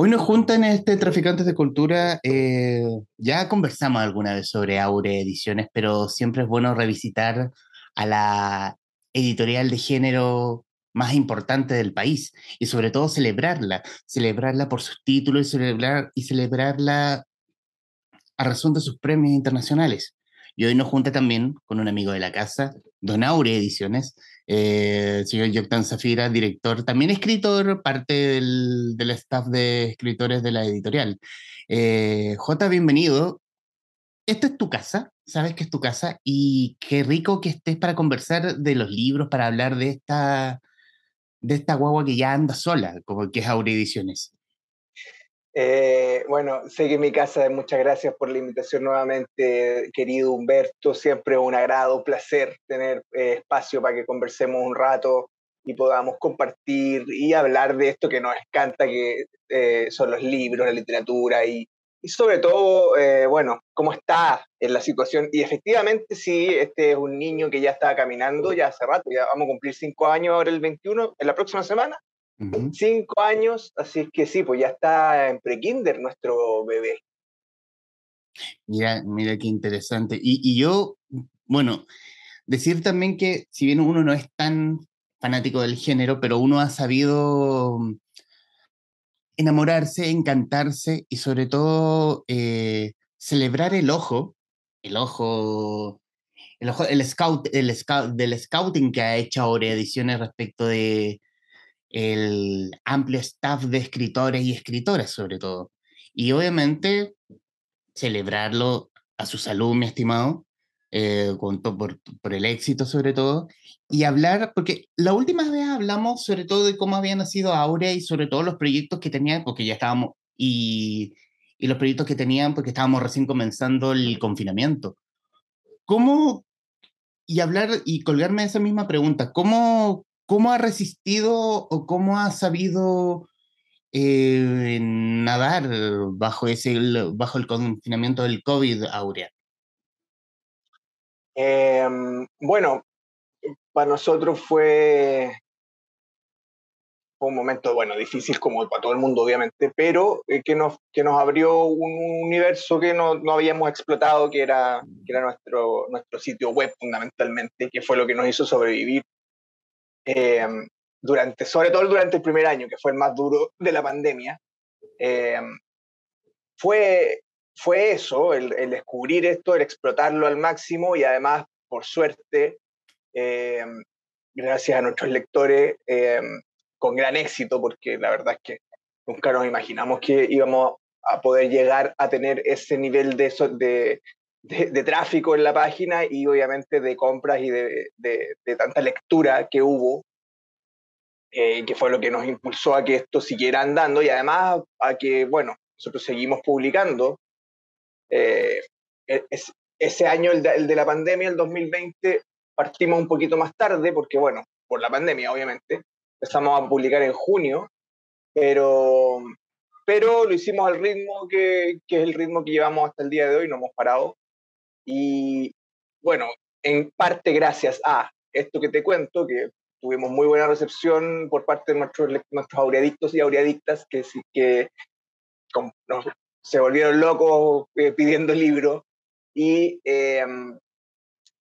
Hoy nos juntan este Traficantes de Cultura. eh, ya conversamos alguna vez sobre Aure Ediciones, pero siempre es bueno revisitar a la editorial de género más importante del país y sobre todo celebrarla, celebrarla por sus títulos y, celebrar, y celebrarla a razón de sus premios internacionales. Y hoy nos junta también con un amigo de la casa, Don Aure Ediciones, eh, señor Yoctan Zafira, director, también escritor, parte del, del staff de escritores de la editorial. Eh, J, bienvenido. Esta es tu casa, sabes que es tu casa, y qué rico que estés para conversar de los libros, para hablar de esta, de esta guagua que ya anda sola, como que es Aure Ediciones. Eh, bueno, sé que mi casa, muchas gracias por la invitación nuevamente, querido Humberto. Siempre un agrado, un placer tener eh, espacio para que conversemos un rato y podamos compartir y hablar de esto que nos encanta, que eh, son los libros, la literatura y, y sobre todo, eh, bueno, cómo está en la situación. Y efectivamente, sí, este es un niño que ya estaba caminando ya hace rato, ya vamos a cumplir cinco años ahora el 21, en la próxima semana. Cinco años, así es que sí, pues ya está en prekinder nuestro bebé. Mira, mira qué interesante. Y, y yo, bueno, decir también que si bien uno no es tan fanático del género, pero uno ha sabido mm, enamorarse, encantarse y sobre todo eh, celebrar el ojo, el ojo, el ojo, el scout, el scout, del scouting que ha hecho ahora Ediciones respecto de el amplio staff de escritores y escritoras sobre todo. Y obviamente celebrarlo a su salud, mi estimado, eh, con por, por el éxito sobre todo, y hablar, porque la última vez hablamos sobre todo de cómo había nacido Aurea y sobre todo los proyectos que tenían, porque ya estábamos, y, y los proyectos que tenían, porque estábamos recién comenzando el confinamiento. ¿Cómo, y hablar y colgarme esa misma pregunta, ¿cómo, cómo ha resistido o cómo ha sabido eh, nadar bajo, ese, bajo el confinamiento del COVID, Aurea? Em, bueno, para nosotros fue, fue un momento, bueno, difícil como para todo el mundo, obviamente, pero eh, que, nos, que nos abrió un universo que no, no habíamos explotado, que era, que era nuestro, nuestro sitio web fundamentalmente, que fue lo que nos hizo sobrevivir. Em, durante, sobre todo durante el primer año, que fue el más duro de la pandemia, em, fue, fue eso, el, el descubrir esto, el explotarlo al máximo y además, por suerte, eh, gracias a nuestros lectores, eh, con gran éxito, porque la verdad es que nunca nos imaginamos que íbamos a poder llegar a tener ese nivel de, eso- de, de- tráfico en la página y obviamente de compras y de, de- de tanta lectura que hubo, eh, que fue lo que nos impulsó a que esto siguiera andando y además a que, bueno, nosotros seguimos publicando. Eh, es- ese año, el de, el de la pandemia, el 2020, partimos un poquito más tarde, porque bueno, por la pandemia, obviamente, empezamos a publicar en junio, pero, pero lo hicimos al ritmo que, que es el ritmo que llevamos hasta el día de hoy, no hemos parado. Y bueno, en parte gracias a esto que te cuento, que tuvimos muy buena recepción por parte de nuestros, nuestros aureadictos y aureadictas que, que se volvieron locos eh, pidiendo libros. Y, eh,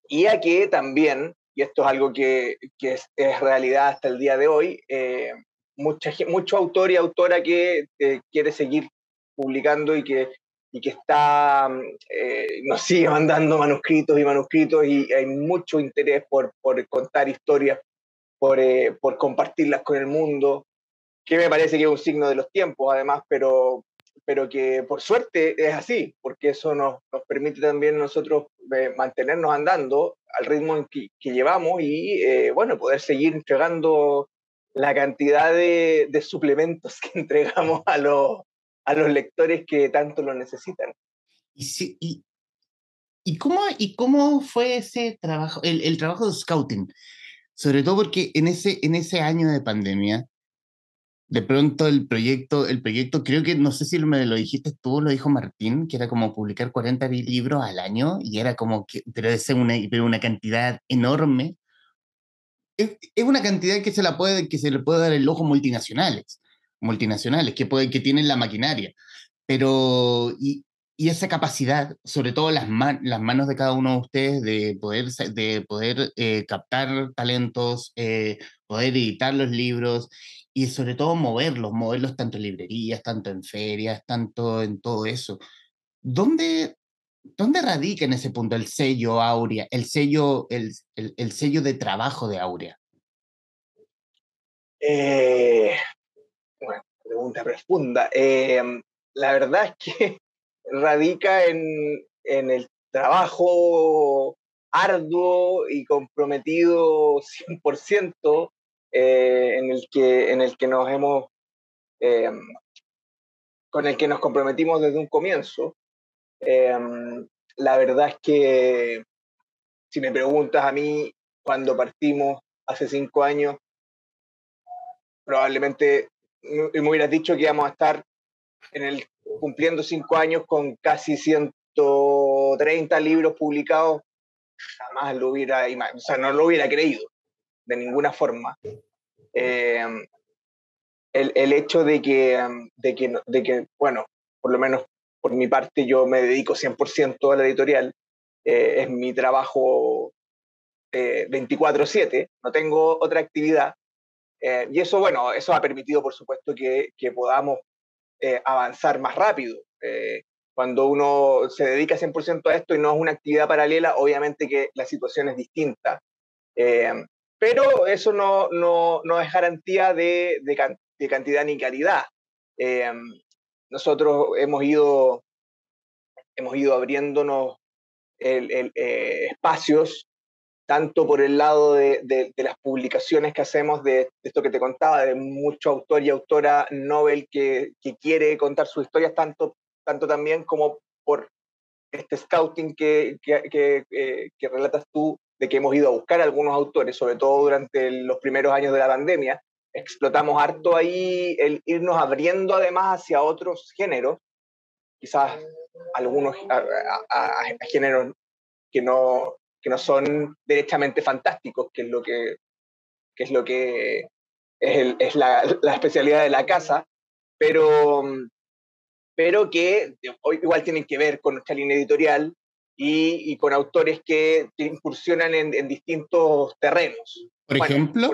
y a que también, y esto es algo que, que es, realidad hasta el día de hoy, eh, mucha, mucho autor y autora que eh, quiere seguir publicando y que, y que está, eh, nos sigue mandando manuscritos y manuscritos y hay mucho interés por, por contar historias, por, eh, por compartirlas con el mundo, que me parece que es un signo de los tiempos además, pero, pero que por suerte es así, porque eso nos, nos permite también nosotros eh, mantenernos andando al ritmo en que, que llevamos y eh, bueno, poder seguir entregando la cantidad de, de suplementos que entregamos a los, a los lectores que tanto lo necesitan. Y, sí, y, ¿y, cómo, ¿Y cómo fue ese trabajo, el, trabajo de scouting? Sobre todo porque en ese, en ese año de pandemia, de pronto el proyecto, el proyecto, creo que, no sé si me lo dijiste tú, lo dijo Martín, que era como publicar 40 libros al año, y era como que, pero ser una, pero una cantidad enorme. Es, es, una cantidad que se, la puede, que se le puede dar el ojo multinacionales. Multinacionales que, pueden, que tienen la maquinaria. Pero, y, y esa capacidad, sobre todo las, las manos de cada uno de ustedes de poder, de poder eh, captar talentos, eh, poder editar los libros y sobre todo moverlos, moverlos tanto en librerías, tanto en ferias, tanto en todo eso. ¿Dónde, dónde radica en ese punto el sello Aurea, el sello, el, el, sello de trabajo de Aurea? Eh, pregunta profunda. la verdad es que radica en, en el trabajo arduo y comprometido 100% eh, en, el que, en el que nos hemos, eh, con el que nos comprometimos desde un comienzo. Eh, la verdad es que si me preguntas a mí cuando partimos hace cinco años, probablemente me hubieras dicho que íbamos a estar en el cumpliendo cinco años con casi 130 libros publicados, jamás lo hubiera, o sea, no lo hubiera creído de ninguna forma. Em, el, el, hecho de que, de, que, de que, bueno, por lo menos por mi parte yo me dedico 100% a la editorial, eh, es mi trabajo 24/7, eh, no tengo otra actividad. Eh, y eso, bueno, eso ha permitido, por supuesto, que, que podamos eh, avanzar más rápido. Eh, cuando uno se dedica 100% a esto y no es una actividad paralela, obviamente que la situación es distinta. Eh, pero eso no, no, no, es garantía de, de, cantidad ni calidad. nosotros hemos ido, hemos ido abriéndonos el, espacios tanto por el lado de, las publicaciones que hacemos, de, esto que te contaba, de mucho autor y autora novel que, quiere contar sus historias, tanto, tanto también como por este scouting que, que, eh, que, relatas tú, de que hemos ido a buscar algunos autores, sobre todo durante los primeros años de la pandemia. Explotamos harto ahí el irnos abriendo además hacia otros géneros, quizás algunos a géneros que no, que no son derechamente fantásticos, que es lo que, es, lo que es, la, especialidad de la casa, pero, pero que igual tienen que ver con nuestra línea editorial y, con autores que incursionan en, distintos terrenos. Por ejemplo.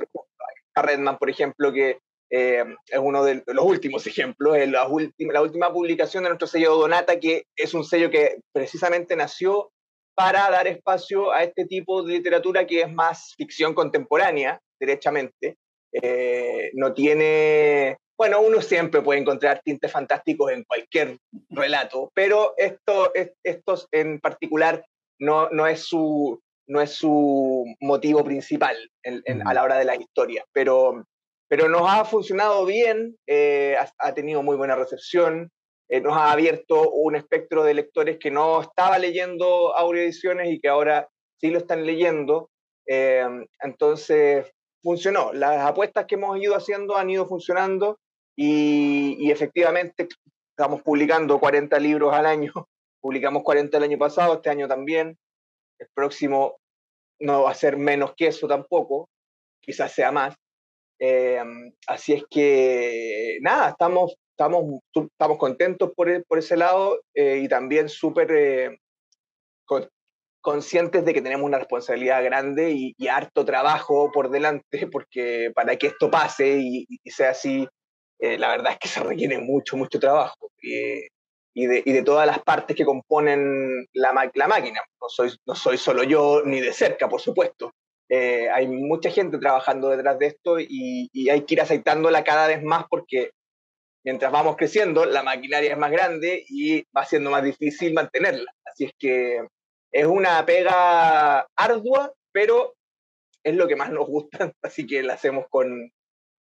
Redman, por ejemplo, que eh, es uno de los últimos ejemplos, es la, última, la última publicación de nuestro sello Donata, que es un sello que precisamente nació para dar espacio a este tipo de literatura que es más ficción contemporánea, derechamente. Eh, no tiene, bueno, uno siempre puede encontrar tintes fantásticos en cualquier relato, pero esto, estos en particular no, no, es su, no es su motivo principal a la hora de la historia, pero, pero nos ha funcionado bien, eh, ha, tenido muy buena recepción, eh, nos ha abierto un espectro de lectores que no estaba leyendo Ediciones y que ahora sí lo están leyendo. Eh, entonces, funcionó. Las apuestas que hemos ido haciendo han ido funcionando y, efectivamente estamos publicando 40 libros al año. Publicamos 40 el año pasado, este año también. El próximo no va a ser menos que eso tampoco, quizás sea más. Eh, así es que, nada, estamos estamos, estamos contentos por, e, por ese lado eh, y también súper eh, conscientes de que tenemos una responsabilidad grande y, harto trabajo por delante, porque para que esto pase y, sea así, eh, la verdad es que se requiere mucho, mucho trabajo. y, de, y de todas las partes que componen la, la máquina. No soy, no soy solo yo, ni de cerca, por supuesto. hay mucha gente trabajando detrás de esto y, y, hay que ir aceitándola cada vez más porque mientras vamos creciendo, la maquinaria es más grande y va siendo más difícil mantenerla. Así es que es una pega ardua, pero es lo que más nos gusta, así que la hacemos con,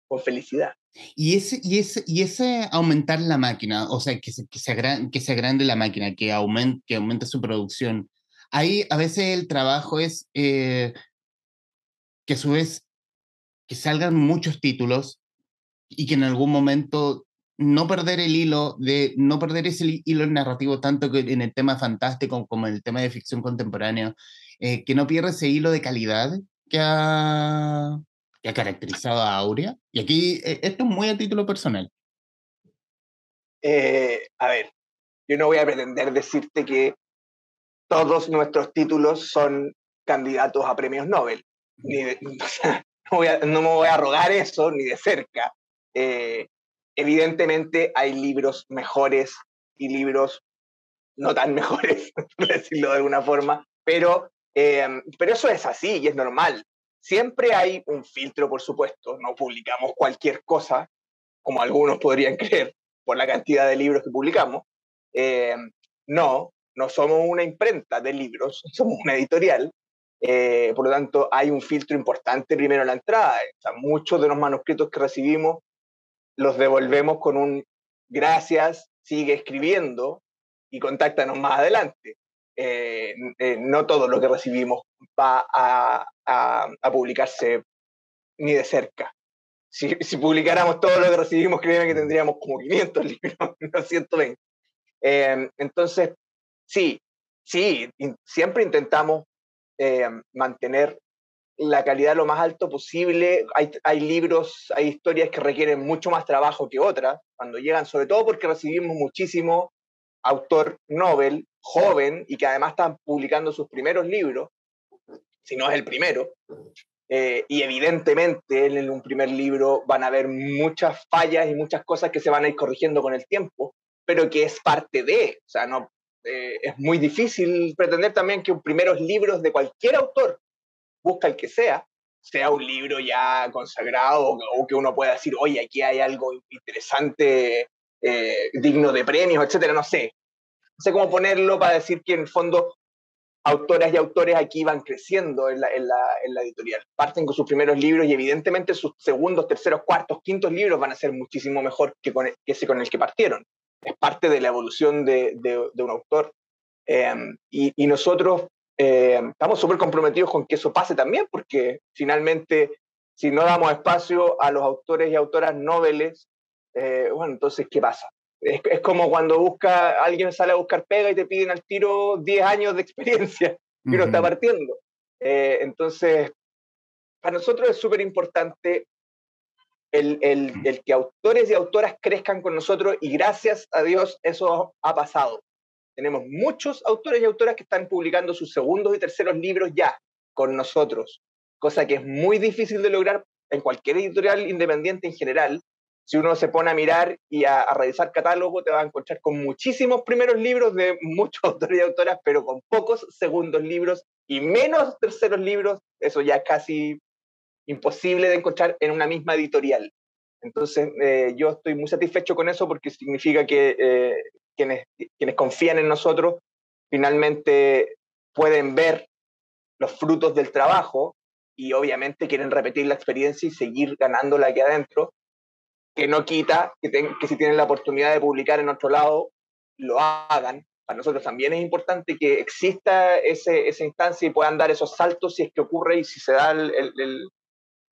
con felicidad. Y ese, y, ese, y ese aumentar la máquina, o sea, que se, que se, que se agrande la máquina, que aumente, que aumente su producción, ahí a veces el trabajo es eh, que a su vez que salgan muchos títulos y que en algún momento no perder el hilo, de no perder ese hilo narrativo tanto que en el tema fantástico como en el tema de ficción contemporánea, eh, que no pierda ese hilo de calidad que ha, que ha caracterizado a Aurea. Y aquí, eh, esto es muy a título personal. Eh, a ver, yo no voy a pretender decirte que todos nuestros títulos son candidatos a premios Nobel. no, me voy a rogar eso ni de cerca. Eh, evidentemente hay libros mejores y libros no tan mejores, por decirlo de alguna forma, pero, eh, pero eso es así y es normal. Siempre hay un filtro, por supuesto, no publicamos cualquier cosa, como algunos podrían creer, por la cantidad de libros que publicamos. Eh, no, no somos una imprenta de libros, somos una editorial. Eh, por lo tanto, hay un filtro importante primero en la entrada. muchos de los manuscritos que recibimos los devolvemos con un gracias, sigue escribiendo y contáctanos más adelante. Eh, no todo lo que recibimos va a, publicarse ni de cerca. Si, publicáramos todo lo que recibimos, créeme que tendríamos como 500 libros, no 120. Eh, entonces, sí, sí, siempre intentamos eh, mantener la calidad lo más alto posible. Hay, hay, libros, hay historias que requieren mucho más trabajo que otras cuando llegan, sobre todo porque recibimos muchísimo autor Nobel joven y que además están publicando sus primeros libros si no es el primero. Eh, y evidentemente en un primer libro van a haber muchas fallas y muchas cosas que se van a ir corrigiendo con el tiempo, pero que es parte de, o sea, no, eh, es muy difícil pretender también que primeros libros de cualquier autor, busca el que sea, sea un libro ya consagrado o, que uno pueda decir, oye, aquí hay algo interesante, eh, digno de premios, etcétera, no sé. No sé cómo ponerlo para decir que en el fondo autoras y autores aquí van creciendo en la, en, la, en la, editorial. Parten con sus primeros libros y evidentemente sus segundos, terceros, cuartos, quintos libros van a ser muchísimo mejor que, con, que ese con el que partieron. Es parte de la evolución de, de, de un autor. Eh, y, y, nosotros eh, estamos súper comprometidos con que eso pase también, porque finalmente, si no damos espacio a los autores y autoras noveles, eh, bueno, entonces, ¿qué pasa? Es, es, como cuando busca, alguien sale a buscar pega y te piden al tiro 10 años de experiencia y uno está partiendo. Eh, entonces, para nosotros es súper importante el, el, el, que autores y autoras crezcan con nosotros y gracias a Dios eso ha pasado. Tenemos muchos autores y autoras que están publicando sus segundos y terceros libros ya con nosotros, cosa que es muy difícil de lograr en cualquier editorial independiente en general, si uno se pone a mirar y a, a, revisar catálogo, te va a encontrar con muchísimos primeros libros de muchos autores y autoras, pero con pocos segundos libros y menos terceros libros. Eso ya es casi imposible de encontrar en una misma editorial. Entonces, eh, yo estoy muy satisfecho con eso porque significa que eh, quienes, quienes confían en nosotros finalmente pueden ver los frutos del trabajo y obviamente quieren repetir la experiencia y seguir ganándola aquí adentro que no quita que, que si tienen la oportunidad de publicar en otro lado, lo hagan. Para nosotros también es importante que exista ese, esa instancia y puedan dar esos saltos si es que ocurre y si se da el, el, el,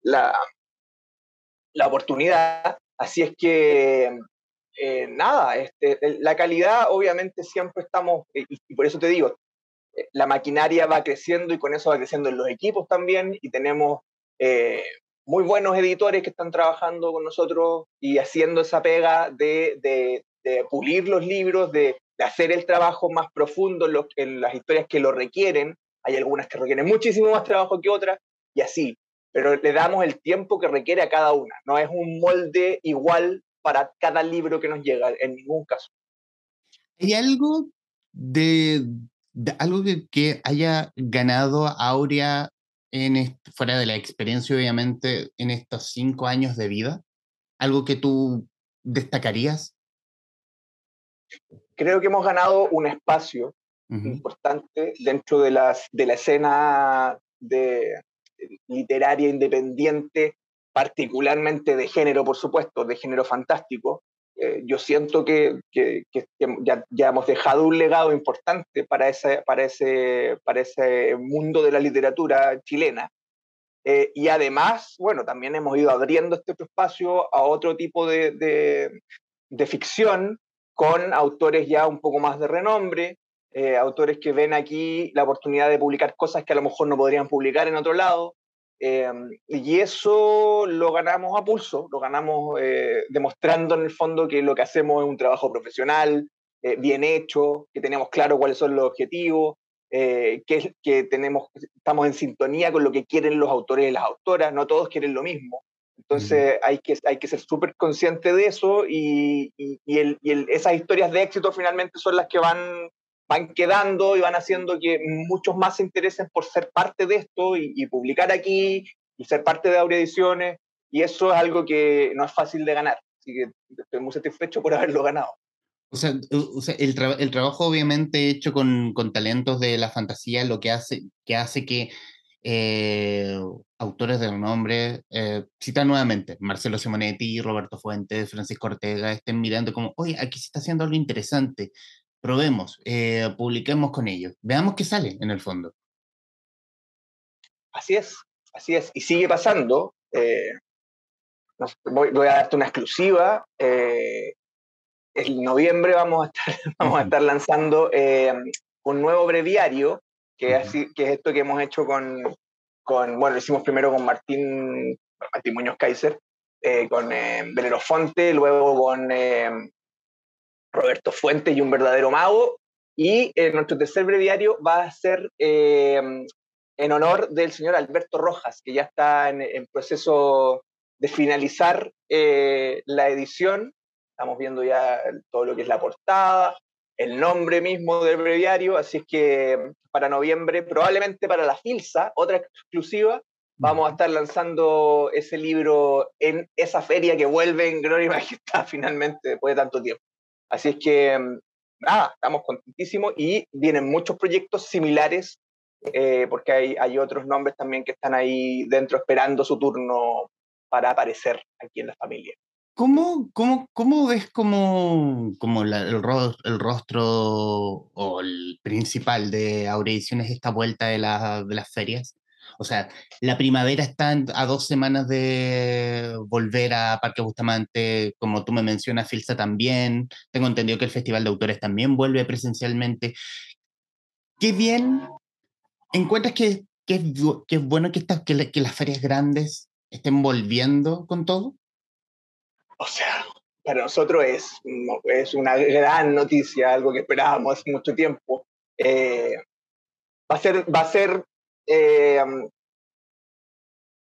la, la oportunidad. Así es que, eh, nada, este, la calidad obviamente siempre estamos, y, y por eso te digo, eh, la maquinaria va creciendo y con eso va creciendo en los equipos también y tenemos eh, muy buenos editores que están trabajando con nosotros y haciendo esa pega de, pulir los libros, de, hacer el trabajo más profundo en, las historias que lo requieren. Hay algunas que requieren muchísimo más trabajo que otras y así, pero le damos el tiempo que requiere a cada una. No es un molde igual para cada libro que nos llega, en ningún caso. ¿Hay algo de, de algo que, que haya ganado Aurea en fuera de la experiencia, obviamente, en estos cinco años de vida? ¿Algo que tú destacarías? Creo que hemos ganado un espacio uh -huh. importante dentro de, las, de la escena de, literaria independiente, particularmente de género, por supuesto, de género fantástico. Eh, yo siento que, que, ya, ya, hemos dejado un legado importante para ese, para ese, para ese mundo de la literatura chilena. Eh, y además, bueno, también hemos ido abriendo este espacio a otro tipo de, de, de ficción con autores ya un poco más de renombre, eh, autores que ven aquí la oportunidad de publicar cosas que a lo mejor no podrían publicar en otro lado. Em, y eso lo ganamos a pulso, lo ganamos eh, demostrando en el fondo que lo que hacemos es un trabajo profesional, eh, bien hecho, que tenemos claro cuáles son los objetivos, eh, que, que tenemos, estamos en sintonía con lo que quieren los autores y las autoras, no todos quieren lo mismo. Entonces hay, que, hay que ser súper consciente de eso y, y, el, y el, esas historias de éxito finalmente son las que van van quedando y van haciendo que muchos más se interesen por ser parte de esto y, publicar aquí y ser parte de Aurea Ediciones. Y eso es algo que no es fácil de ganar. Así que estoy muy satisfecho por haberlo ganado. O sea, el, el, trabajo obviamente hecho con, con, talentos de la fantasía, lo que hace que, hace que eh, autores de renombre, eh, cita nuevamente, Marcelo Simonetti, Roberto Fuentes, Francisco Ortega, estén mirando como, oye, aquí se está haciendo algo interesante, probemos, eh, publiquemos con ellos, veamos qué sale en el fondo. Así es, así es, y sigue pasando. Eh, voy, a darte una exclusiva. Eh, en noviembre vamos a estar, vamos a estar lanzando un nuevo breviario, que, es así, que es esto que hemos hecho con, con, bueno, lo hicimos primero con Martín, Martín Muñoz Kaiser, con Venero Fonte, luego con Roberto Fuentes y un verdadero mago. Y eh, nuestro tercer breviario va a ser eh, en honor del señor Alberto Rojas, que ya está en, proceso de finalizar eh, la edición. Estamos viendo ya todo lo que es la portada, el nombre mismo del breviario, así es que para noviembre, probablemente para la FILSA, otra exclusiva, vamos a estar lanzando ese libro en esa feria que vuelve en Gloria y Majestad finalmente después de tanto tiempo. Así es que, mm, nada, estamos contentísimos y vienen muchos proyectos similares, eh, porque hay, hay otros nombres también que están ahí dentro esperando su turno para aparecer aquí en la familia. ¿Cómo, cómo, cómo ves como, como el, rostro o el principal de Aurediciones esta vuelta de, la, de las ferias? O sea, la primavera está a dos semanas de volver a Parque Bustamante, como tú me mencionas, Filsa también. Tengo entendido que el Festival de Autores también vuelve presencialmente. Qué bien. ¿Encuentras que, que, es, bueno que, estas, que las ferias grandes estén volviendo con todo? O sea, para nosotros es, es una gran noticia, algo que esperábamos hace mucho tiempo. Eh, va, a ser, va a ser eh,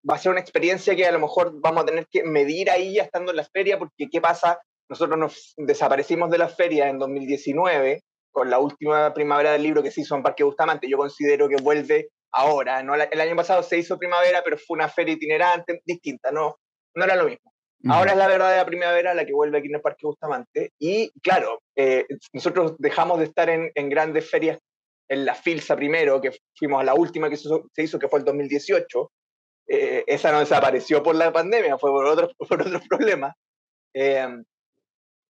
va a ser una experiencia que a lo mejor vamos a tener que medir ahí ya estando en la feria, porque ¿qué pasa? Nosotros nos desaparecimos de la feria en 2019, con la última primavera del libro que se hizo en Parque Bustamante. Yo considero que vuelve ahora. ¿no? El año pasado se hizo primavera, pero fue una feria itinerante, distinta, no, no era lo mismo. Ahora es la verdadera primavera la que vuelve aquí en el Parque Bustamante. Y claro, eh, nosotros dejamos de estar en, en, grandes ferias en la FILSA primero, que fuimos a la última que se hizo, que fue el 2018, eh, esa no desapareció por la pandemia, fue por otros, por otros problemas. Em,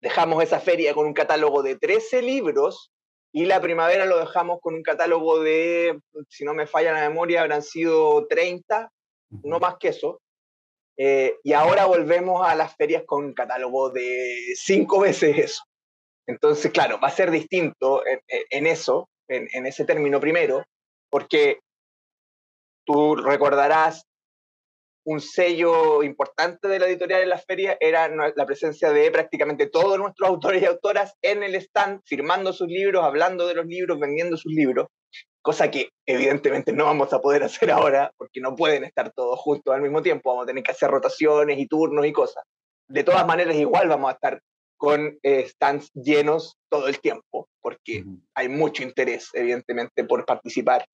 dejamos esa feria con un catálogo de 13 libros y la primavera lo dejamos con un catálogo de, si no me falla la memoria, habrán sido 30, no más que eso. Eh, y ahora volvemos a las ferias con un catálogo de cinco veces eso. Entonces, claro, va a ser distinto en eso, en, ese término primero, porque tú recordarás un sello importante de la editorial en la feria era la presencia de prácticamente todos nuestros autores y autoras en el stand, firmando sus libros, hablando de los libros, vendiendo sus libros, cosa que evidentemente no vamos a poder hacer ahora porque no pueden estar todos juntos al mismo tiempo, vamos a tener que hacer rotaciones y turnos y cosas. De todas maneras, igual vamos a estar con eh, stands llenos todo el tiempo, porque hay mucho interés, evidentemente, por participar.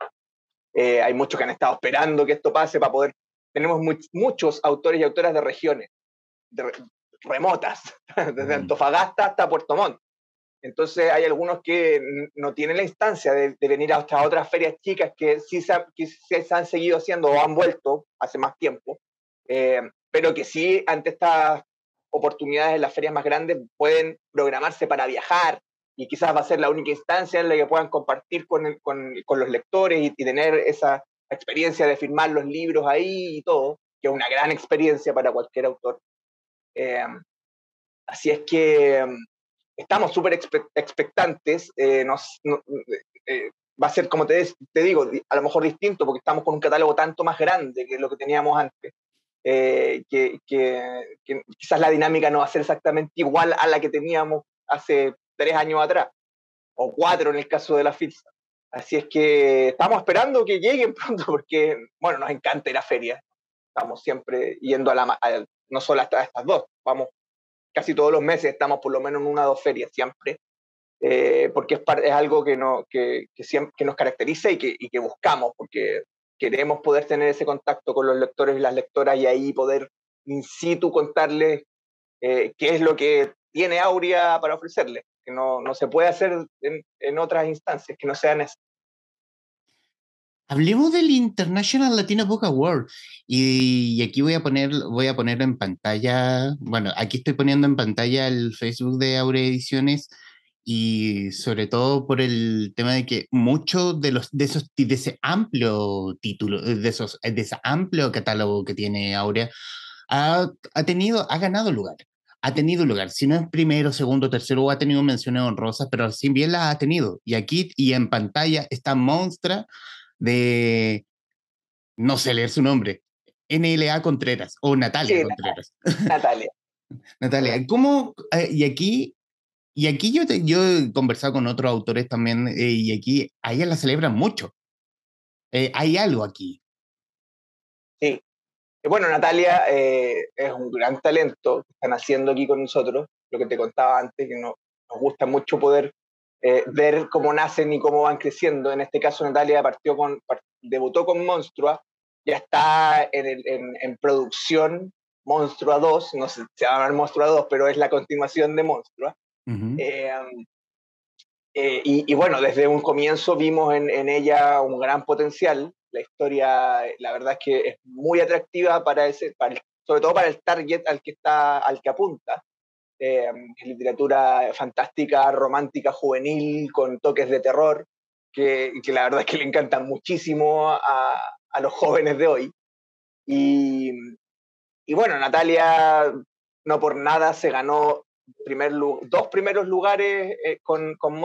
Eh, hay muchos que han estado esperando que esto pase para poder... Tenemos muchos autores y autoras de regiones remotas, desde Antofagasta hasta Puerto Montt. Entonces hay algunos que no tienen la instancia de, venir a estas otras ferias chicas que sí se, que se, han seguido haciendo o han vuelto hace más tiempo, eh, pero que sí ante estas oportunidades en las ferias más grandes pueden programarse para viajar y quizás va a ser la única instancia en la que puedan compartir con, con, con los lectores y, tener esa experiencia de firmar los libros ahí y todo, que es una gran experiencia para cualquier autor. Eh, así es que em, estamos súper expectantes. Eh, nos, eh, va a ser, como te, te digo, a lo mejor distinto porque estamos con un catálogo tanto más grande que lo que teníamos antes. Eh, que, quizás la dinámica no va a ser exactamente igual a la que teníamos hace tres años atrás, o cuatro en el caso de la FILSA. Así es que estamos esperando que lleguen pronto porque, bueno, nos encanta ir a ferias. Estamos siempre yendo a la, no solo hasta estas dos, vamos casi todos los meses, estamos por lo menos en una o dos ferias siempre, eh, porque es, algo que, no, que, que, que nos caracteriza y que, y que buscamos, porque queremos poder tener ese contacto con los lectores y las lectoras y ahí poder in situ contarles eh, qué es lo que tiene Aurea para ofrecerles, que no, no se puede hacer en, en, otras instancias que no sean esas. Hablemos del International Latino Book Award y, y, aquí voy a poner voy a poner en pantalla, bueno, aquí estoy poniendo en pantalla el Facebook de Aurea Ediciones y sobre todo por el tema de que muchos de los de esos de ese amplio título de esos de ese amplio catálogo que tiene Aurea ha, ha tenido ha ganado lugar ha tenido lugar. Si no es primero segundo tercero ha tenido menciones honrosas pero si bien las ha tenido y aquí y en pantalla está Monstra de no sé leer su nombre NLA Contreras o Natalia sí, Contreras. Natalia. Natalia cómo eh, y aquí y aquí yo, te, yo he conversado con otros autores también, eh, y aquí a ella la celebran mucho. Eh, hay algo aquí. Sí. Bueno, Natalia eh, es un gran talento que están haciendo aquí con nosotros, lo que te contaba antes, que no, nos gusta mucho poder eh, ver cómo nacen y cómo van creciendo. En este caso, Natalia partió con, debutó con Monstrua, ya está en, el, en, en producción Monstrua 2, no sé, se llama Monstrua 2, pero es la continuación de Monstrua. Uh -huh. eh, eh, y, y, bueno, desde un comienzo vimos en, en, ella un gran potencial. La historia, la verdad es que es muy atractiva para ese, para el, sobre todo para el target al que está, al que apunta. Eh, literatura fantástica, romántica, juvenil, con toques de terror, que, que, la verdad es que le encantan muchísimo a, a los jóvenes de hoy. Y, y bueno, Natalia no por nada se ganó primer, dos primeros lugares eh, con, con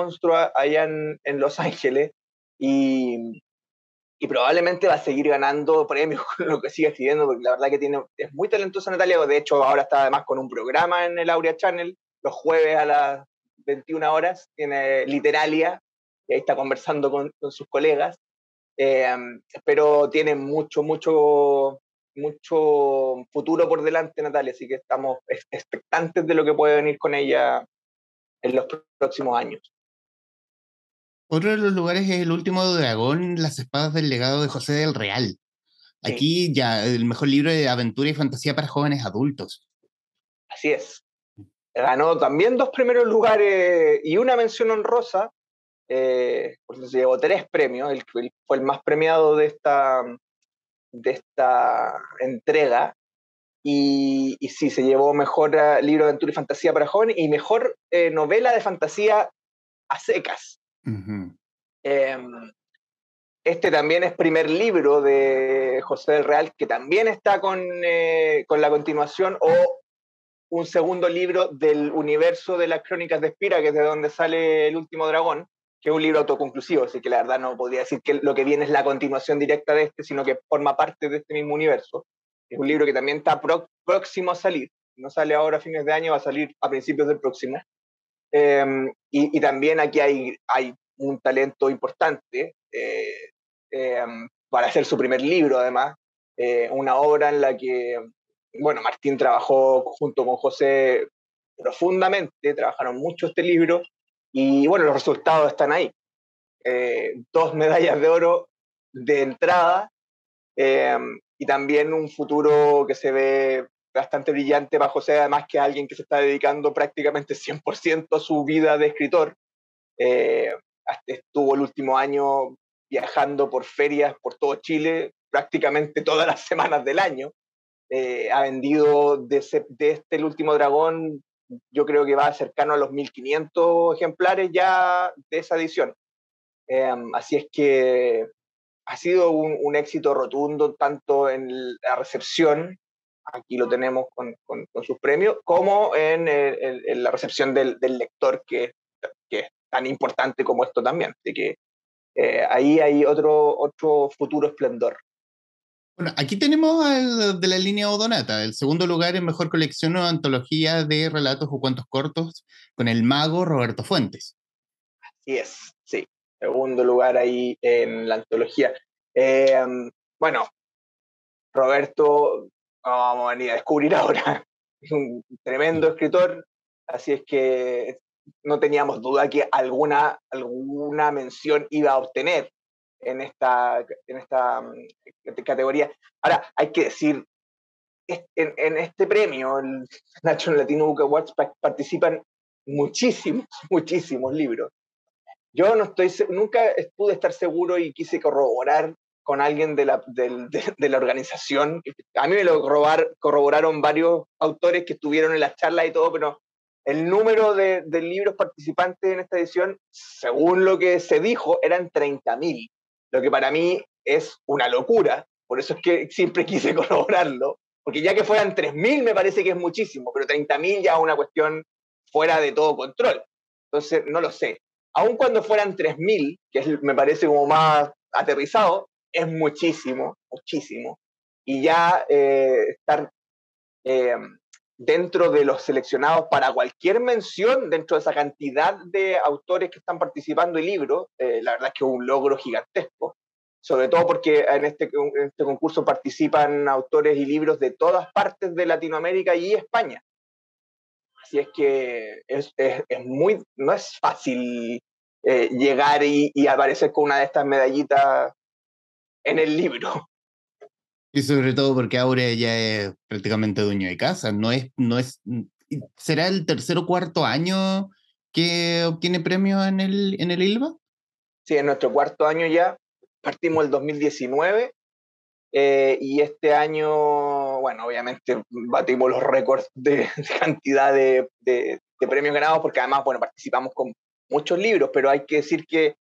allá en, en Los Ángeles y, y, probablemente va a seguir ganando premios con lo que sigue escribiendo, porque la verdad que tiene, es muy talentosa Natalia, de hecho ahora está además con un programa en el Aurea Channel, los jueves a las 21 horas, tiene Literalia, y ahí está conversando con, con sus colegas, eh, pero tiene mucho, mucho mucho futuro por delante, Natalia, así que estamos expectantes de lo que puede venir con ella en los próximos años. Otro de los lugares es el último dragón, Las espadas del legado de José del Real. Aquí ya el mejor libro de aventura y fantasía para jóvenes adultos. Así es. Ganó también dos primeros lugares y una mención honrosa. Eh, se llevó tres premios. El, el, fue el más premiado de esta, de esta entrega. Y, y sí, se llevó mejor uh, libro de aventura y fantasía para jóvenes y mejor eh, novela de fantasía a secas. Uh -huh. eh, este también es primer libro de José del Real, que también está con, eh, con la continuación, o un segundo libro del universo de las crónicas de Espira, que es de donde sale El último dragón, que es un libro autoconclusivo, así que la verdad no podría decir que lo que viene es la continuación directa de este, sino que forma parte de este mismo universo. Es un libro que también está próximo a salir, no sale ahora a fines de año, va a salir a principios del próximo. Eh, y, y, también aquí hay, hay un talento importante eh, eh, para hacer su primer libro, además, eh, una obra en la que, bueno, Martín trabajó junto con José profundamente, trabajaron mucho este libro, y bueno, los resultados están ahí. Eh, dos medallas de oro de entrada eh, y también un futuro que se ve bastante brillante para José, además que alguien que se está dedicando prácticamente 100% a su vida de escritor. Eh, estuvo el último año viajando por ferias por todo Chile, prácticamente todas las semanas del año. Eh, ha vendido de, ese, de, este El último dragón yo creo que va cercano a los 1500 ejemplares ya de esa edición. Eh, así es que ha sido un, un, éxito rotundo tanto en la recepción, aquí lo tenemos con, con, con sus premios, como en, en la recepción del, del lector, que, que, es tan importante como esto también. Así que eh, ahí hay otro, otro futuro esplendor. Bueno, aquí tenemos al de la línea Odonata. El segundo lugar en mejor colección o antología de relatos o cuentos cortos con el mago Roberto Fuentes. Así es, sí. Segundo lugar ahí en la antología. Eh, bueno, Roberto, vamos a venir a descubrir ahora. Es un tremendo escritor, así es que no teníamos duda que alguna, alguna mención iba a obtener en esta, en esta mm, categoría. Ahora, hay que decir, en, este premio, el National Latino Book Awards, participan muchísimos, muchísimos libros. Yo no estoy, nunca pude estar seguro y quise corroborar con alguien de la, de, la organización. A mí me lo corroboraron varios autores que estuvieron en las charlas y todo, pero el número de, de libros participantes en esta edición, según lo que se dijo, eran 30.000 lo que para mí es una locura, por eso es que siempre quise corroborarlo, porque ya que fueran 3.000 me parece que es muchísimo, pero 30.000 ya es una cuestión fuera de todo control. Entonces, no lo sé. Aun cuando fueran 3.000, que me parece como más aterrizado, es muchísimo, muchísimo. Y ya eh, estar eh, dentro de los seleccionados para cualquier mención, dentro de esa cantidad de autores que están participando y libros, eh, la verdad es que es un logro gigantesco, sobre todo porque en este, este concurso participan autores y libros de todas partes de Latinoamérica y España. Así es que es, es, muy, no es fácil eh, llegar y aparecer con una de estas medallitas en el libro. Y sobre todo porque Aurea ya es prácticamente dueño de casa, no es, no es, ¿será el tercer o cuarto año que obtiene premio en el, en el ILVA? Sí, en nuestro cuarto año ya, partimos el 2019 eh, y este año, bueno, obviamente batimos los récords de, cantidad de, de, premios ganados porque además, bueno, participamos con muchos libros, pero hay que decir que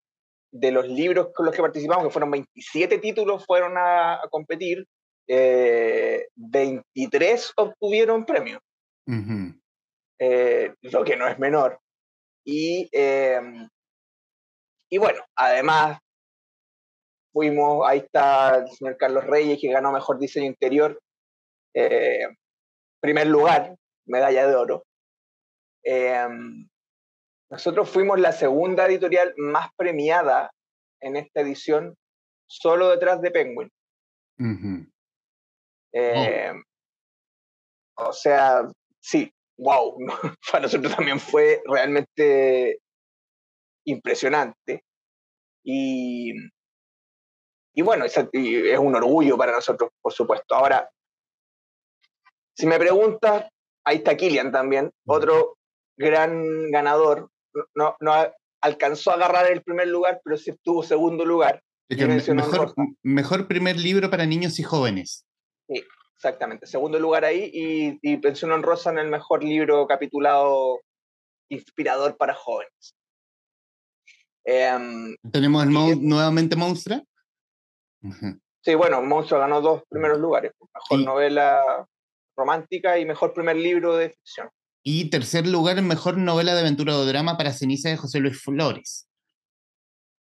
de los libros con los que participamos, que fueron 27 títulos, fueron a competir, 23 eh, obtuvieron premio, eh, lo que no es menor. Y, em, y bueno, además fuimos, ahí está el señor Carlos Reyes, que ganó Mejor Diseño Interior, eh, primer lugar, medalla de oro. Em, nosotros fuimos la segunda editorial más premiada en esta edición, solo detrás de Penguin. Eh, o sea, sí, wow, para nosotros también fue realmente impresionante. Y, y bueno, es, es un orgullo para nosotros, por supuesto. Ahora, si me preguntas, ahí está Kilian también, otro gran ganador. No, no alcanzó a agarrar el primer lugar, pero sí estuvo segundo lugar. Mejor, mejor, primer libro para niños y jóvenes. Sí, exactamente. Segundo lugar ahí y, y Pensión Honrosa en el mejor libro capitulado inspirador para jóvenes. Em, ¿Tenemos nuevamente Monstrua? Sí, bueno, Monstrua ganó dos primeros lugares. Mejor novela romántica y mejor primer libro de ficción. Y tercer lugar en mejor novela de aventura o drama para Ceniza de José Luis Flores.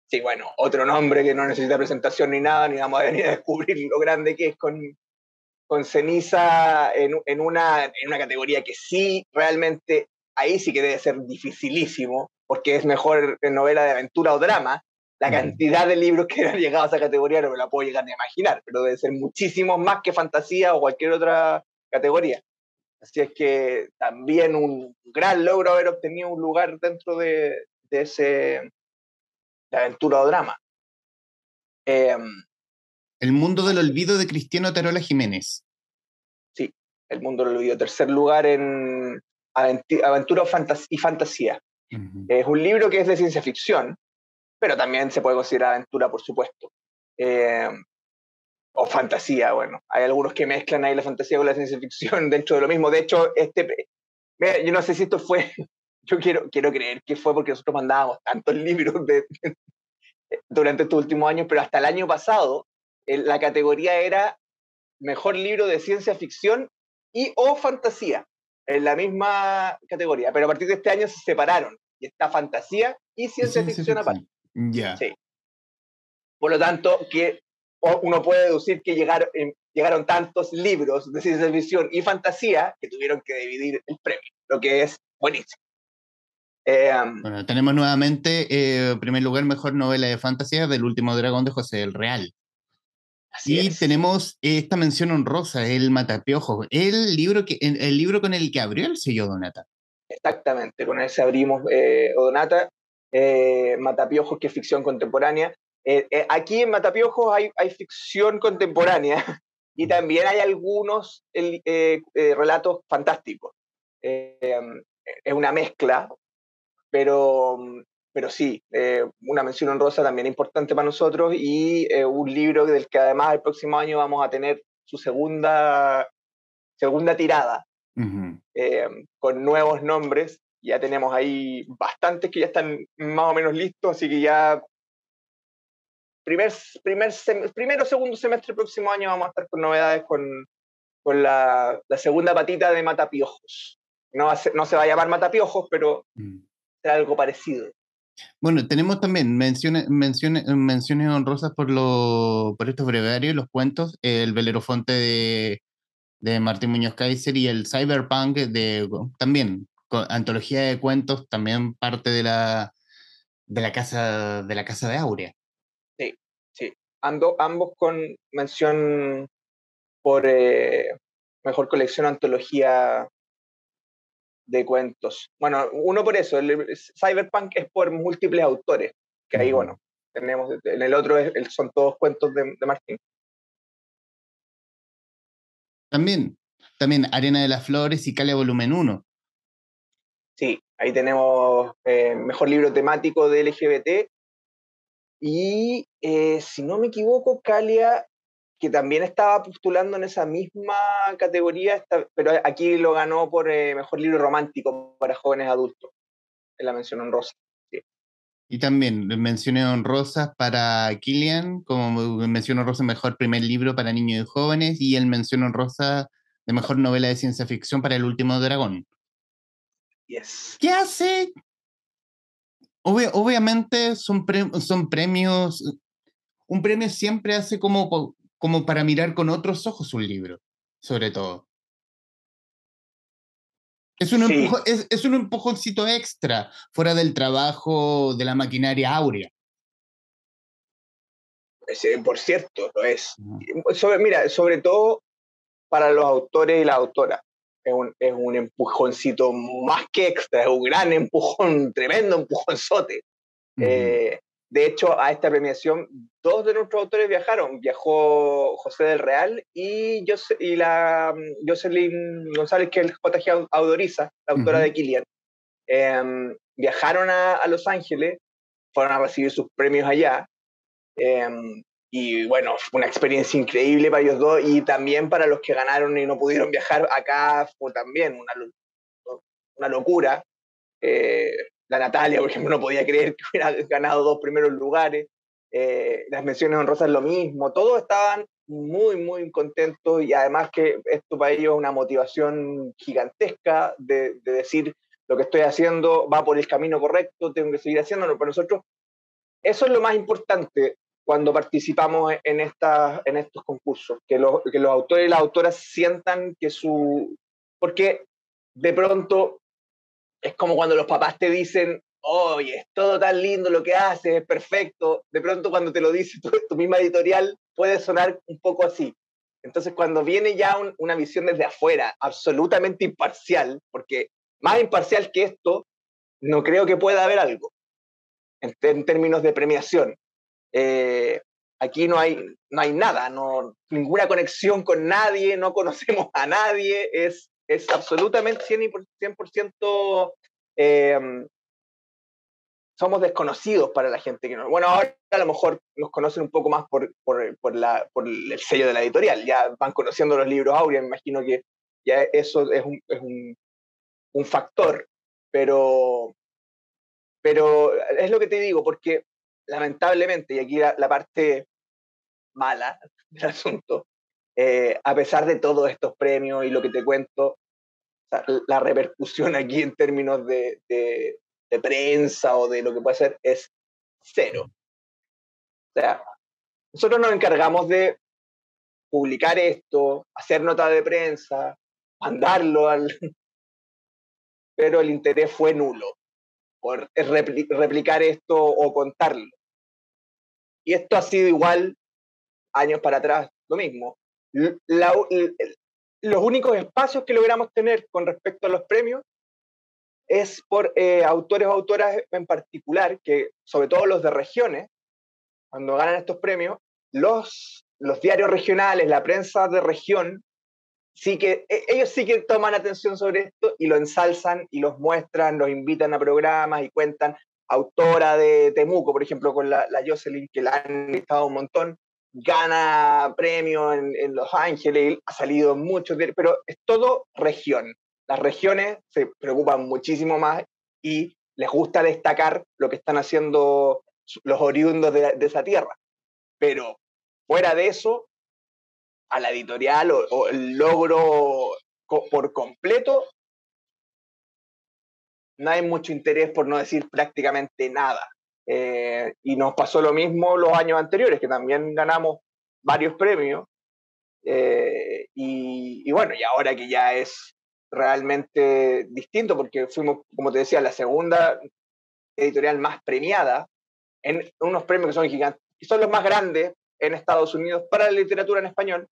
Sí, bueno, otro nombre que no necesita presentación ni nada, ni vamos a venir a descubrir lo grande que es con, con ceniza en, en, una, en una categoría que sí, realmente, ahí sí que debe ser dificilísimo, porque es mejor novela de aventura o drama. La cantidad de libros que han llegado a esa categoría no me la puedo llegar a imaginar, pero debe ser muchísimo más que fantasía o cualquier otra categoría. Así es que también un gran logro haber obtenido un lugar dentro de, de ese de aventura o drama. Eh, el mundo del olvido de Cristiano Tarola Jiménez. Sí, El mundo del olvido. Tercer lugar en aventura y fantasía. Es un libro que es de ciencia ficción, pero también se puede considerar aventura, por supuesto. Eh, o fantasía, bueno. Hay algunos que mezclan ahí la fantasía con la ciencia ficción dentro de lo mismo. De hecho, este, yo no sé si esto fue, yo quiero, quiero creer que fue porque nosotros mandábamos tantos libros de, durante estos últimos años, pero hasta el año pasado la categoría era mejor libro de ciencia ficción y o fantasía, en la misma categoría, pero a partir de este año se separaron y está fantasía y ciencia, ficción aparte. Ya. Sí. Por lo tanto, que uno puede deducir que llegaron, em, llegaron tantos libros de ciencia ficción y fantasía que tuvieron que dividir el premio, lo que es buenísimo. Em, bueno, tenemos nuevamente, eh, primer lugar, mejor novela de fantasía del último dragón de José del Real. Y tenemos esta mención honrosa, el Matapiojos, el libro, que, el, libro con el que abrió el sello Donata. Exactamente, con ese abrimos eh, Donata, eh, Matapiojos, que es ficción contemporánea. Eh, eh, aquí en Matapiojos hay, hay, ficción contemporánea y también hay algunos relatos fantásticos. es una mezcla, pero, pero sí, una mención honrosa también importante para nosotros y un libro del que además el próximo año vamos a tener su segunda, segunda tirada, con nuevos nombres ya tenemos ahí bastantes que ya están más o menos listos, así que ya primer, primer primero o segundo semestre del próximo año vamos a estar con novedades con, con la, la, segunda patita de Matapiojos. No, va no se va a llamar Matapiojos, pero mm. será algo parecido. Bueno, tenemos también menciones, menciones, menciones honrosas por, lo, por estos brevarios, los cuentos, el Velerofonte de, de Martín Muñoz Kaiser y el Cyberpunk de también antología de cuentos, también parte de la, de la casa de la casa de Aurea. Sí, sí. ambos con mención por eh, mejor colección antología de cuentos. Bueno, uno por eso, el, Cyberpunk es por múltiples autores, que ahí, bueno, tenemos, en el otro son todos cuentos de, de Martín. También, también Arena de las Flores y Calia Volumen 1. Sí, ahí tenemos eh, mejor libro temático de LGBT. Y eh, si no me equivoco, Calia, que también estaba postulando en esa misma categoría, pero aquí lo ganó por eh, mejor libro romántico para jóvenes adultos, en la mención honrosa. Y también mencioné honrosas para Killian, como mención honrosa mejor primer libro para niños y jóvenes, y el mención honrosa de mejor novela de ciencia ficción para El último dragón. ¿Qué hace? obviamente son, son premios, un premio siempre hace como, como para mirar con otros ojos un libro, sobre todo. Es un, es, un empujoncito extra fuera del trabajo de la maquinaria áurea. por cierto, lo es. mira, sobre todo para los autores y las autoras es un, es un empujoncito más que extra, es un gran empujón, un tremendo empujonzote. Eh, de hecho, a esta premiación, dos de nuestros autores viajaron. Viajó José del Real y, y la mm, Jocelyn González, que es el JG Audoriza, la autora de Kilian. Em, viajaron a, a, Los Ángeles, fueron a recibir sus premios allá. Em, y bueno, fue una experiencia increíble para ellos dos y también para los que ganaron y no pudieron viajar acá fue también una, una locura. Eh, la Natalia, por ejemplo, no podía creer que hubiera ganado dos primeros lugares. Eh, las menciones honrosas lo mismo. Todos estaban muy, muy contentos y además que esto para ellos es una motivación gigantesca de, de decir lo que estoy haciendo va por el camino correcto, tengo que seguir haciéndolo. Para nosotros, eso es lo más importante cuando participamos en, esta, en estos concursos, que los, que los autores y las autoras sientan que su... Porque de pronto es como cuando los papás te dicen, oye, es todo tan lindo lo que haces, es perfecto. De pronto cuando te lo dice tu, misma editorial puede sonar un poco así. Entonces cuando viene ya una visión desde afuera, absolutamente imparcial, porque más imparcial que esto, no creo que pueda haber algo en, en términos de premiación. Eh, aquí no hay, no hay nada, no, ninguna conexión con nadie, no conocemos a nadie, es, es absolutamente 100%, eh, somos desconocidos para la gente que no. Bueno, ahora a lo mejor nos conocen un poco más por, por, por, la, por el sello de la editorial, ya van conociendo los libros Aurea, me imagino que ya eso es un, es un, un factor, pero, pero es lo que te digo, porque lamentablemente, y aquí la, parte mala del asunto, eh, a pesar de todos estos premios y lo que te cuento, la repercusión aquí en términos de, prensa o de lo que puede ser es cero. O sea, Nosotros nos encargamos de publicar esto, hacer nota de prensa, mandarlo al... Pero el interés fue nulo por replicar esto o contarlo. Y esto ha sido igual años para atrás, lo mismo. Los únicos espacios que logramos tener con respecto a los premios es por eh, autores o autoras en particular, que sobre todo los de regiones, cuando ganan estos premios, los, los diarios regionales, la prensa de región, sí que, e, ellos sí que toman atención sobre esto y lo ensalzan y los muestran, los invitan a programas y cuentan. Autora de Temuco, por ejemplo, con la, la Jocelyn, que la han invitado un montón, gana premio en, en Los Ángeles, ha salido mucho, pero es todo región. Las regiones se preocupan muchísimo más y les gusta destacar lo que están haciendo los oriundos de, esa tierra. Pero fuera de eso, a la editorial o, el logro por completo, no hay mucho interés, por no decir prácticamente nada. Eh, y nos pasó lo mismo los años anteriores, que también ganamos varios premios. Eh, y, bueno, y ahora que ya es realmente distinto, porque fuimos, como te decía, la segunda editorial más premiada en unos premios que son gigantes, y son los más grandes en Estados Unidos para la literatura en español.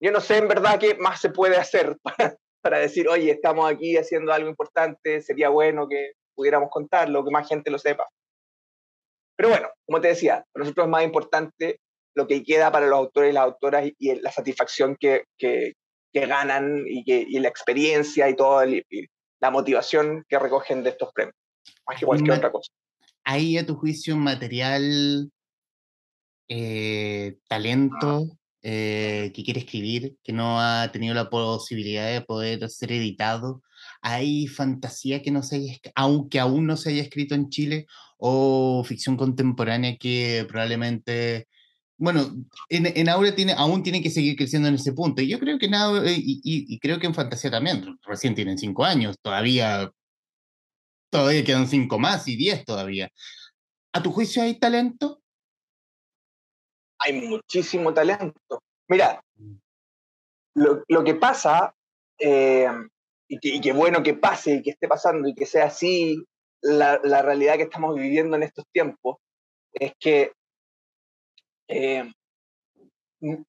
Yo no sé en verdad qué más se puede hacer para, para decir, oye, estamos aquí haciendo algo importante, sería bueno que pudiéramos contarlo, que más gente lo sepa. Pero bueno, como te decía, para nosotros es más importante lo que queda para los autores y las autoras y, la satisfacción que, que, que ganan y, que, y la experiencia y toda la motivación que recogen de estos premios, más que cualquier otra cosa. ¿Hay a tu juicio material, eh, talento eh, que quiere escribir, que no ha tenido la posibilidad de poder ser editado? ¿Hay fantasía que no se haya, aunque aún no se haya escrito en Chile o ficción contemporánea que probablemente bueno, en, en Aura tiene, aún tiene que seguir creciendo en ese punto. Y yo creo que en y, y, creo que en Fantasía también, recién tienen cinco años, todavía, todavía quedan cinco más y diez todavía. ¿A tu juicio hay talento? Hay muchísimo talento. Mira, mm. lo, lo que pasa, eh, y, que, bueno que pase y que esté pasando y que sea así la, la realidad que estamos viviendo en estos tiempos, es que eh,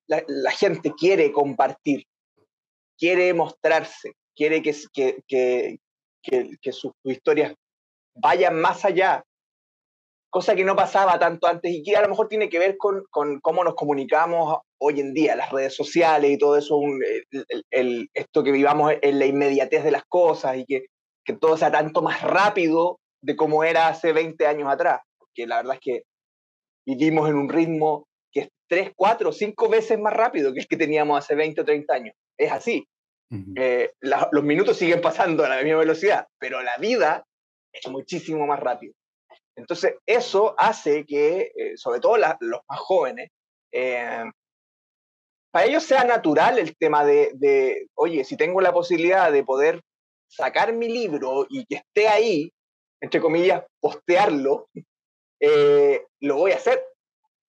la, gente quiere compartir, quiere mostrarse, quiere que, que, que, sus, historias vayan más allá, cosa que no pasaba tanto antes y que a lo mejor tiene que ver con, con cómo nos comunicamos hoy en día, las redes sociales y todo eso, el, esto que vivamos en la inmediatez de las cosas y que, que todo sea tanto más rápido de como era hace 20 años atrás, porque la verdad es que vivimos en un ritmo que es tres, cuatro, cinco veces más rápido que el que teníamos hace 20 o 30 años. Es así. Eh, los minutos siguen pasando a la misma velocidad, pero la vida es muchísimo más rápido. Entonces, eso hace que, eh, sobre todo los más jóvenes, eh, para ellos sea natural el tema de, de, oye, si tengo la posibilidad de poder sacar mi libro y que esté ahí, entre comillas, postearlo, lo voy a hacer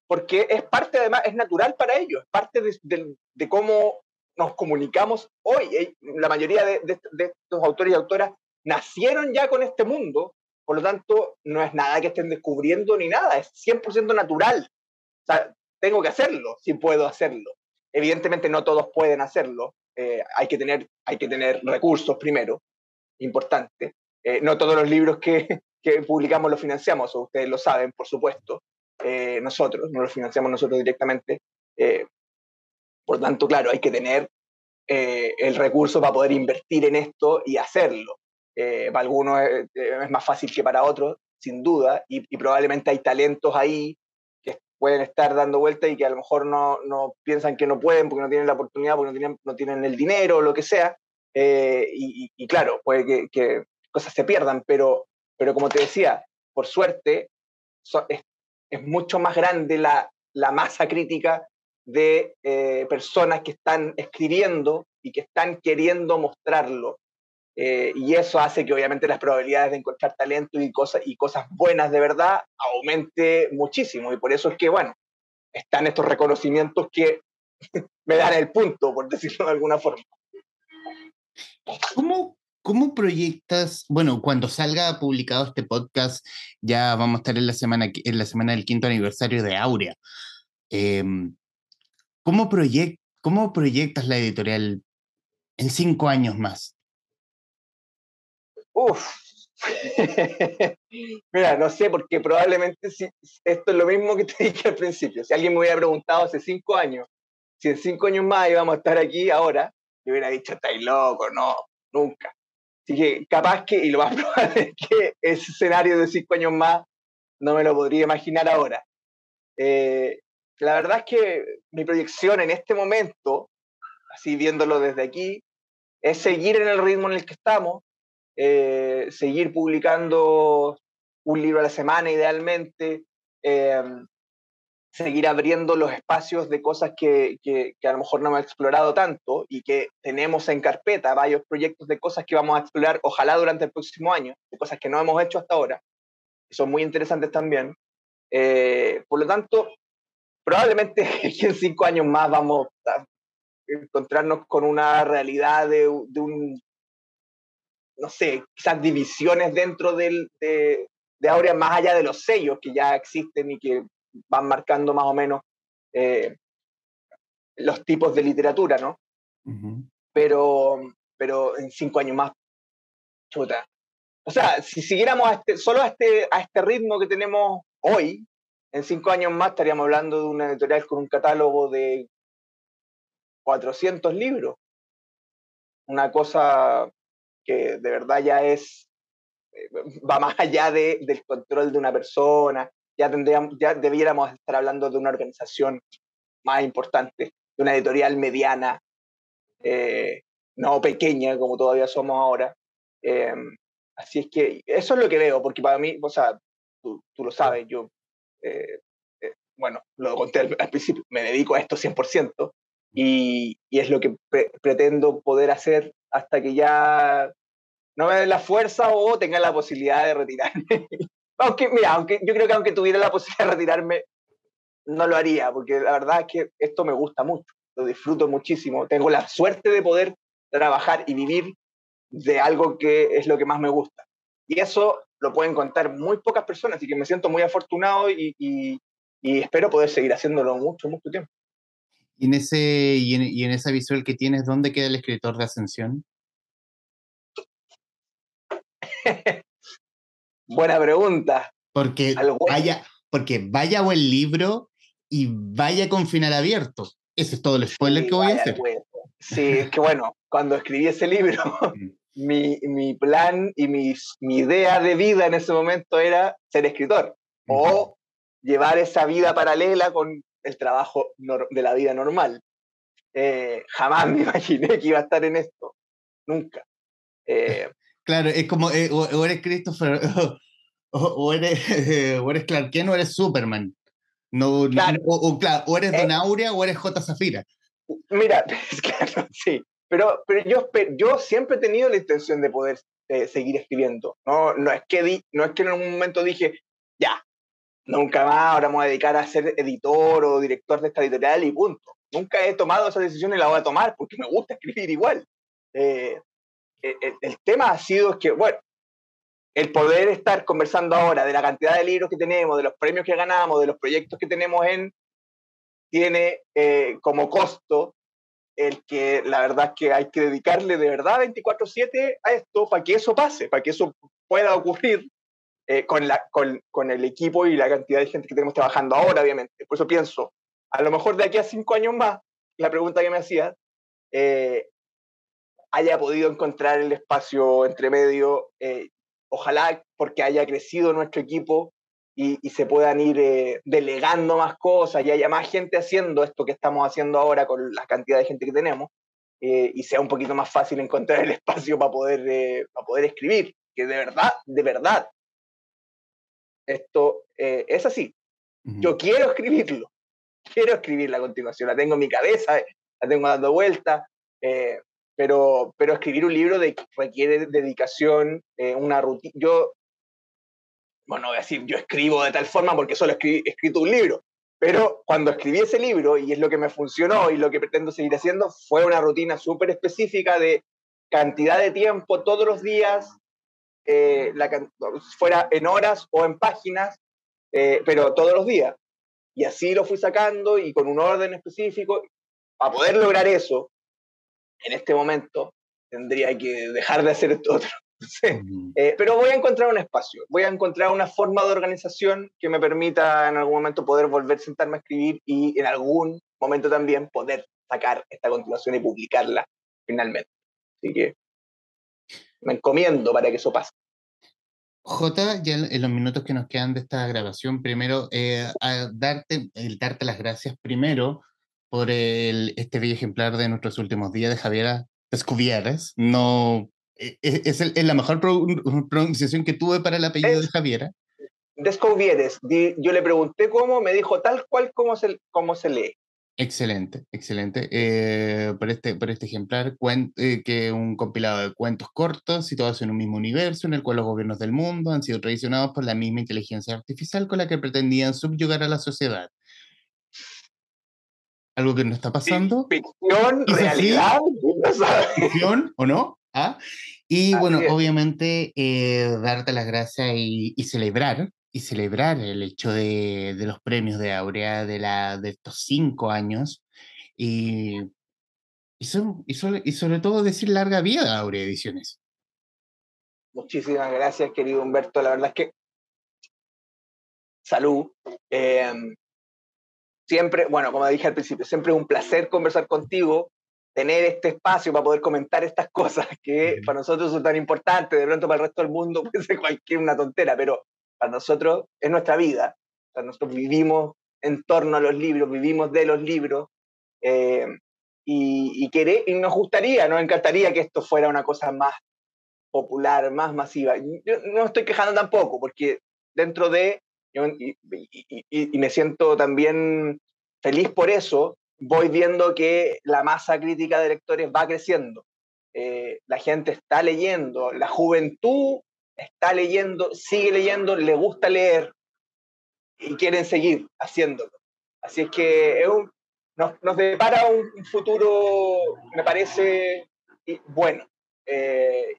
porque es parte, además, es natural para ellos, es parte de, cómo nos comunicamos hoy. Eh, la mayoría de, estos autores y autoras nacieron ya con este mundo, por lo tanto, no es nada que estén descubriendo ni nada, es 100% natural. O sea, tengo que hacerlo, si puedo hacerlo. Evidentemente no todos pueden hacerlo, eh, hay, que tener, hay que tener recursos primero, importante. Eh, no todos los libros que, que publicamos los financiamos, ustedes lo saben, por supuesto. Eh, nosotros, no lo financiamos nosotros directamente. Eh, por tanto, claro, hay que tener eh, el recurso para poder invertir en esto y hacerlo. Para algunos es, más fácil que para otros, sin duda, y, probablemente hay talentos ahí que pueden estar dando vueltas y que a lo mejor no, no, piensan que no pueden porque no tienen la oportunidad, porque no tienen, no tienen el dinero o lo que sea. Y, claro, puede que, que, cosas se pierdan, pero, pero como te decía, por suerte, es mucho más grande la, la masa crítica de eh, personas que están escribiendo y que están queriendo mostrarlo. Eh, y eso hace que obviamente las probabilidades de encontrar talento y cosas, y cosas buenas de verdad aumente muchísimo. Y por eso es que, bueno, están estos reconocimientos que me dan el punto, por decirlo de alguna forma. ¿Cómo, ¿Cómo proyectas, bueno, cuando salga publicado este podcast, ya vamos a estar en la semana, en la semana del quinto aniversario de Aurea. Em, ¿cómo, ¿Cómo proyectas la editorial en cinco años más? Uf. Mira, no sé, porque probablemente si, esto es lo mismo que te dije al principio. Si alguien me hubiera preguntado hace cinco años, si en cinco años más íbamos a estar aquí ahora, yo hubiera dicho, estáis loco, no, nunca. Así que capaz que, y lo más probable es que ese escenario de cinco años más no me lo podría imaginar ahora. Eh, la verdad es que mi proyección en este momento, así viéndolo desde aquí, es seguir en el ritmo en el que estamos, eh, seguir publicando un libro a la semana idealmente, eh, seguir abriendo los espacios de cosas que, que, a lo mejor no hemos explorado tanto y que tenemos en carpeta varios proyectos de cosas que vamos a explorar, ojalá durante el próximo año, de cosas que no hemos hecho hasta ahora, que son muy interesantes también. Eh, por lo tanto, probablemente en cinco años más vamos a encontrarnos con una realidad de, de un, no sé, quizás divisiones dentro del, de, de Aurea más allá de los sellos que ya existen y que van marcando más o menos eh, los tipos de literatura, ¿no? pero, pero en cinco años más, chuta. O sea, si siguiéramos este, solo a este, a este ritmo que tenemos hoy, en cinco años más estaríamos hablando de una editorial con un catálogo de 400 libros. Una cosa que de verdad ya es, eh, va más allá de, del control de una persona, ya, tendríamos, ya debiéramos estar hablando de una organización más importante, de una editorial mediana, eh, no pequeña como todavía somos ahora. Em, así es que eso es lo que veo, porque para mí, o sea, tú, tú lo sabes, yo, eh, eh, bueno, lo conté al, principio, me dedico a esto 100% y, es lo que pretendo poder hacer hasta que ya no me dé la fuerza o tenga la posibilidad de retirarme aunque, mira, aunque, yo creo que aunque tuviera la posibilidad de retirarme, no lo haría, porque la verdad es que esto me gusta mucho, lo disfruto muchísimo. Tengo la suerte de poder trabajar y vivir de algo que es lo que más me gusta. Y eso lo pueden contar muy pocas personas, así que me siento muy afortunado y, espero poder seguir haciéndolo mucho, mucho tiempo. ¿Y en, ese, y en, y en esa visual que tienes, dónde queda el escritor de Ascensión? Buena pregunta. Porque vaya, porque vaya buen libro y vaya con final abierto. Ese es todo el spoiler que voy a hacer. Sí, es que bueno, cuando escribí ese libro, mm. mi, mi, plan y mi, mi, idea de vida en ese momento era ser escritor o llevar esa vida paralela con el trabajo de la vida normal. Eh, jamás me imaginé que iba a estar en esto, nunca. Eh, Claro, es como, eh, o, eres Christopher, o, eres, o eres Clark Kent o eres Superman. No, claro. o, o, eres Don eh. Aurea o eres J. Zafira. Mira, claro, sí. Pero, pero yo, yo siempre he tenido la intención de poder eh, seguir escribiendo. No, no, es que di, no es que en un momento dije, ya, nunca más, ahora me voy a dedicar a ser editor o director de esta editorial y punto. Nunca he tomado esa decisión y la voy a tomar porque me gusta escribir igual. Eh, el, tema ha sido que, bueno, el poder estar conversando ahora de la cantidad de libros que tenemos, de los premios que ganamos, de los proyectos que tenemos en, tiene eh, como costo el que la verdad es que hay que dedicarle de verdad 24/7 a esto para que eso pase, para que eso pueda ocurrir eh, con, la, con, con, el equipo y la cantidad de gente que tenemos trabajando ahora, obviamente. Por eso pienso, a lo mejor de aquí a cinco años más, la pregunta que me hacías, eh, haya podido encontrar el espacio entre medio, eh, ojalá porque haya crecido nuestro equipo y, se puedan ir eh, delegando más cosas y haya más gente haciendo esto que estamos haciendo ahora con la cantidad de gente que tenemos eh, y sea un poquito más fácil encontrar el espacio para poder, para poder escribir, que de verdad, de verdad, esto es así. Yo quiero escribirlo, quiero escribir la continuación, la tengo en mi cabeza, la tengo dando vueltas, pero, pero escribir un libro de, requiere dedicación, eh, una rutina. Yo, bueno, voy a decir, yo escribo de tal forma porque solo he escrito un libro, Pero cuando escribí ese libro, y es lo que me funcionó y lo que pretendo seguir haciendo, fue una rutina súper específica de cantidad de tiempo todos los días, eh, la, fuera en horas o en páginas, eh, pero todos los días. Y así lo fui sacando y con un orden específico. Para poder lograr eso, en este momento, tendría que dejar de hacer esto otro. Eh, pero voy a encontrar un espacio, voy a encontrar una forma de organización que me permita en algún momento poder volver a sentarme a escribir y en algún momento también poder sacar esta continuación y publicarla finalmente. Así que me encomiendo para que eso pase. Jota, ya en los minutos que nos quedan de esta grabación, primero, eh, darte, el darte las gracias primero por el, este bello ejemplar de nuestros últimos días de Javiera Descubieres. No, e, e, es, es, la mejor pronunciación que tuve para el apellido de Javiera. Descubieres. Yo le pregunté cómo, me dijo tal cual como se, como se lee. Excelente, excelente. Eh, por, este, por este ejemplar, eh, que un compilado de cuentos cortos situados en un mismo universo en el cual los gobiernos del mundo han sido traicionados por la misma inteligencia artificial con la que pretendían subyugar a la sociedad. Algo que no está pasando. Ficción, realidad. Ficción o no. ¿Ah? Y bueno, obviamente eh, darte las gracias y, y celebrar y celebrar el hecho de, de, los premios de Aurea de, la, de estos cinco años y, y, y, sobre todo decir larga vida a Aurea Ediciones. Muchísimas gracias, querido Humberto. La verdad es que salud. Eh, siempre, bueno, como dije al principio, siempre es un placer conversar contigo, tener este espacio para poder comentar estas cosas que para nosotros son tan importantes, de pronto para el resto del mundo puede ser cualquier una tontera, pero para nosotros es nuestra vida. nosotros vivimos en torno a los libros, vivimos de los libros. Eh, y, y, nos gustaría, nos encantaría que esto fuera una cosa más popular, más masiva. Yo no estoy quejando tampoco, porque dentro de, y, y, me siento también feliz por eso, voy viendo que la masa crítica de lectores va creciendo. Eh, la gente está leyendo, la juventud está leyendo, sigue leyendo, le gusta leer y quieren seguir haciéndolo. Así es que nos, depara un, futuro, me parece, bueno. Eh,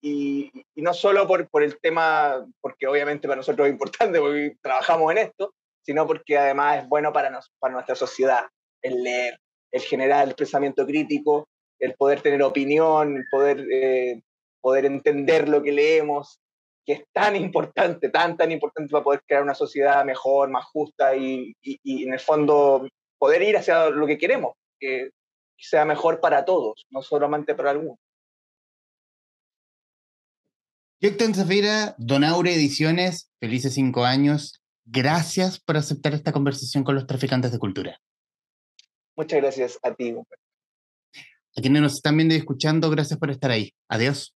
y, no solo por, por el tema, porque obviamente para nosotros es importante, porque trabajamos en esto, sino porque además es bueno para, nos, para nuestra sociedad el leer, el generar el pensamiento crítico, el poder tener opinión, el poder eh, poder entender lo que leemos, que es tan importante, tan, tan importante para poder crear una sociedad mejor, más justa y, y, en el fondo poder ir hacia lo que queremos, que sea mejor para todos, no solamente para algunos. Héctor Zafira, Donaure Ediciones, felices cinco años. Gracias por aceptar esta conversación con los traficantes de cultura. Muchas gracias a ti. A quienes nos están viendo y escuchando, gracias por estar ahí. Adiós.